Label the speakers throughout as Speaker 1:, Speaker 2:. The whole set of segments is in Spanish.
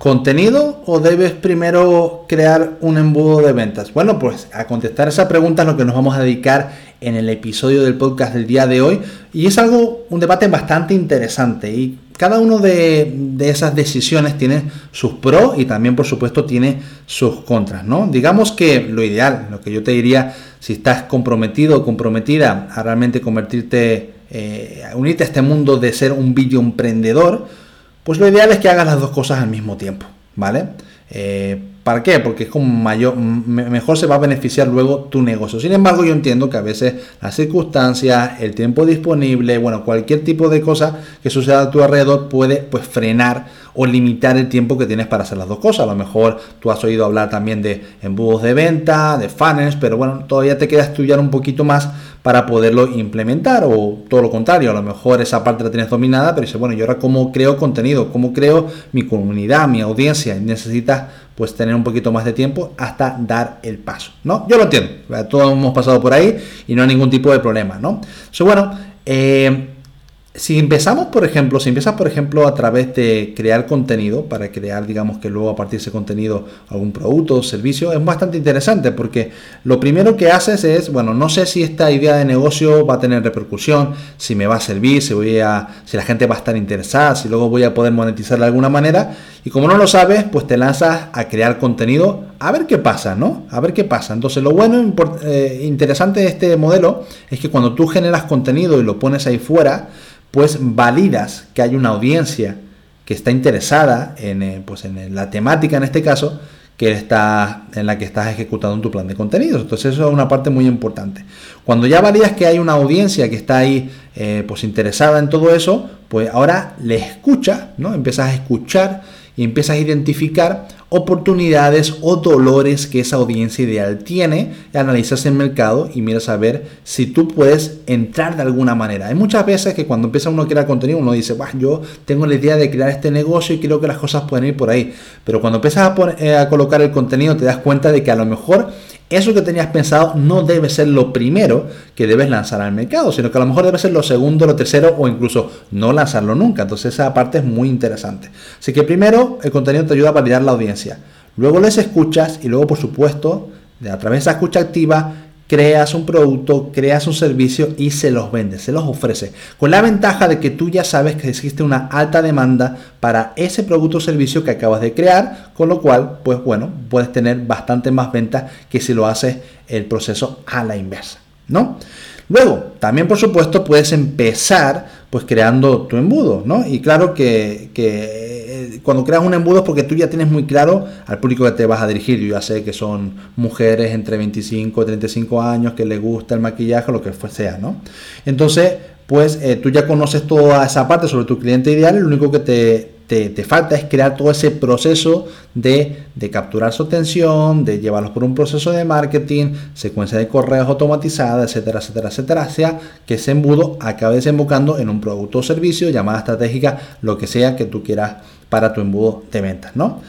Speaker 1: ¿Contenido o debes primero crear un embudo de ventas? Bueno, pues a contestar esa pregunta es lo que nos vamos a dedicar en el episodio del podcast del día de hoy. Y es algo, un debate bastante interesante. Y cada una de, de, esas decisiones tiene sus pros y también, por supuesto, tiene sus contras, ¿no? Digamos que lo ideal, lo que yo te diría, si estás comprometido o comprometida a realmente convertirte, eh, a unirte a este mundo de ser un video emprendedor, pues lo ideal es que hagas las dos cosas al mismo tiempo, ¿vale? Eh, ¿Para qué? Porque es como mayor, mejor se va a beneficiar luego tu negocio. Sin embargo, yo entiendo que a veces las circunstancias, el tiempo disponible, bueno, cualquier tipo de cosa que suceda a tu alrededor puede pues frenar o limitar el tiempo que tienes para hacer las dos cosas. A lo mejor tú has oído hablar también de embudos de venta, de funnels, pero bueno, todavía te queda estudiar un poquito más para poderlo implementar o todo lo contrario, a lo mejor esa parte la tienes dominada, pero dice, bueno, yo ahora cómo creo contenido, cómo creo mi comunidad, mi audiencia, y necesitas pues tener un poquito más de tiempo hasta dar el paso, ¿no? Yo lo entiendo, todos hemos pasado por ahí y no hay ningún tipo de problema, ¿no? So, bueno, eh, si empezamos, por ejemplo, si empiezas, por ejemplo, a través de crear contenido, para crear, digamos, que luego a partir de ese contenido algún producto o servicio, es bastante interesante porque lo primero que haces es, bueno, no sé si esta idea de negocio va a tener repercusión, si me va a servir, si, voy a, si la gente va a estar interesada, si luego voy a poder monetizar de alguna manera. Y como no lo sabes, pues te lanzas a crear contenido a ver qué pasa, ¿no? A ver qué pasa. Entonces, lo bueno, eh, interesante de este modelo es que cuando tú generas contenido y lo pones ahí fuera, pues validas que hay una audiencia que está interesada en, eh, pues en la temática en este caso que está, en la que estás ejecutando tu plan de contenidos. Entonces eso es una parte muy importante. Cuando ya validas que hay una audiencia que está ahí eh, pues interesada en todo eso, pues ahora le escuchas, ¿no? Empiezas a escuchar y empiezas a identificar oportunidades o dolores que esa audiencia ideal tiene, analizas el mercado y miras a ver si tú puedes entrar de alguna manera. Hay muchas veces que cuando empieza uno a crear contenido uno dice, yo tengo la idea de crear este negocio y creo que las cosas pueden ir por ahí. Pero cuando empiezas a, eh, a colocar el contenido te das cuenta de que a lo mejor eso que tenías pensado no debe ser lo primero que debes lanzar al mercado, sino que a lo mejor debe ser lo segundo, lo tercero o incluso no lanzarlo nunca. Entonces esa parte es muy interesante. Así que primero el contenido te ayuda a validar la audiencia. Luego les escuchas y luego por supuesto a través de esa escucha activa creas un producto, creas un servicio y se los vendes, se los ofrece. Con la ventaja de que tú ya sabes que existe una alta demanda para ese producto o servicio que acabas de crear, con lo cual, pues bueno, puedes tener bastante más ventas que si lo haces el proceso a la inversa, ¿no? Luego, también por supuesto puedes empezar pues creando tu embudo, ¿no? Y claro que, eh, cuando creas un embudo es porque tú ya tienes muy claro al público que te vas a dirigir. Yo ya sé que son mujeres entre 25 y 35 años que les gusta el maquillaje, lo que sea, ¿no? Entonces, pues eh, tú ya conoces toda esa parte sobre tu cliente ideal lo único que te, te, falta es crear todo ese proceso de, de, capturar su atención, de llevarlos por un proceso de marketing, secuencia de correos automatizada, etcétera, etcétera, etcétera, sea que ese embudo acabe desembocando en un producto o servicio, llamada estratégica, lo que sea que tú quieras para tu embudo de ventas, ¿no?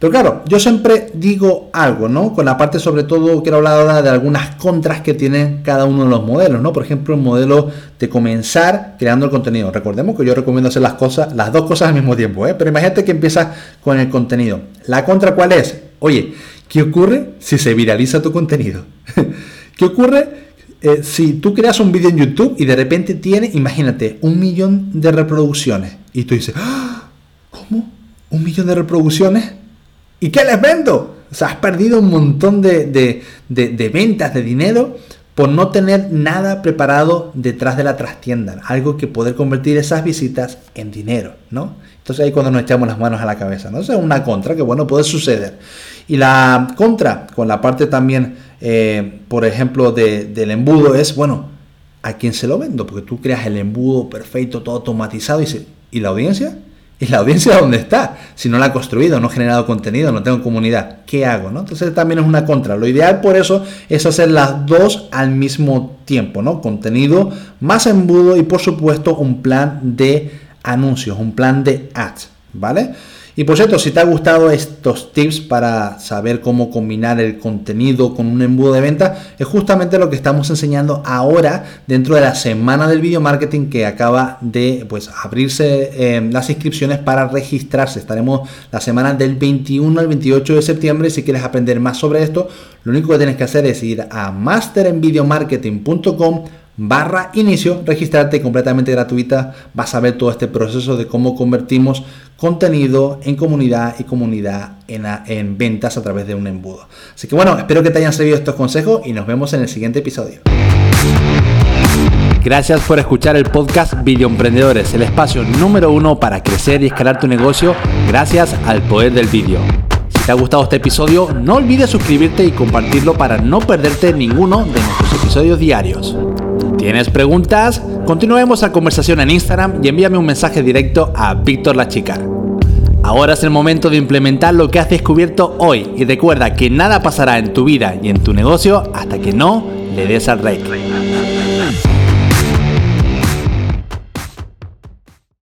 Speaker 1: Pero claro, yo siempre digo algo, ¿no? Con la parte sobre todo, quiero hablar ahora de algunas contras que tienen cada uno de los modelos, ¿no? Por ejemplo, el modelo de comenzar creando el contenido. Recordemos que yo recomiendo hacer las cosas, las dos cosas al mismo tiempo, ¿eh? Pero imagínate que empiezas con el contenido. ¿La contra cuál es? Oye, ¿qué ocurre si se viraliza tu contenido? ¿Qué ocurre eh, si tú creas un vídeo en YouTube y de repente tiene, imagínate, un millón de reproducciones? Y tú dices, ¡Ah! ¿cómo? ¿Un millón de reproducciones? ¿Y qué les vendo? O sea, has perdido un montón de, ventas, de dinero, por no tener nada preparado detrás de la trastienda. Algo que poder convertir esas visitas en dinero, ¿no? Entonces ahí cuando nos echamos las manos a la cabeza, ¿no? Eso es una contra que, bueno, puede suceder. Y la contra, con la parte también eh, por ejemplo, del embudo es, bueno, ¿a quién se lo vendo? Porque tú creas el embudo perfecto, todo automatizado y, ¿y la audiencia? ¿Y la audiencia dónde está? Si no la ha construido, no ha generado contenido, no tengo comunidad, ¿qué hago? ¿no? Entonces también es una contra. Lo ideal por eso es hacer las dos al mismo tiempo, ¿no? Contenido más embudo y por supuesto un plan de anuncios, un plan de ads, ¿vale? Y por cierto, si te ha gustado estos tips para saber cómo combinar el contenido con un embudo de venta, es justamente lo que estamos enseñando ahora dentro de la semana del video marketing que acaba de pues, abrirse eh, las inscripciones para registrarse. Estaremos la semana del 21 al 28 de septiembre. Si quieres aprender más sobre esto, lo único que tienes que hacer es ir a masterenvideomarketing.com barra inicio, registrarte completamente gratuita, vas a ver todo este proceso de cómo convertimos contenido en comunidad y comunidad en, en ventas a través de un embudo. Así que bueno, espero que te hayan servido estos consejos y nos vemos en el siguiente episodio. Gracias por escuchar el podcast Video Emprendedores, el espacio número uno para crecer y escalar tu negocio gracias al poder del vídeo. Si te ha gustado este episodio, no olvides suscribirte y compartirlo para no perderte ninguno de nuestros episodios diarios. ¿Tienes preguntas? Continuemos la conversación en Instagram y envíame un mensaje directo a Víctor La Chica. Ahora es el momento de implementar lo que has descubierto hoy y recuerda que nada pasará en tu vida y en tu negocio hasta que no le des al rey.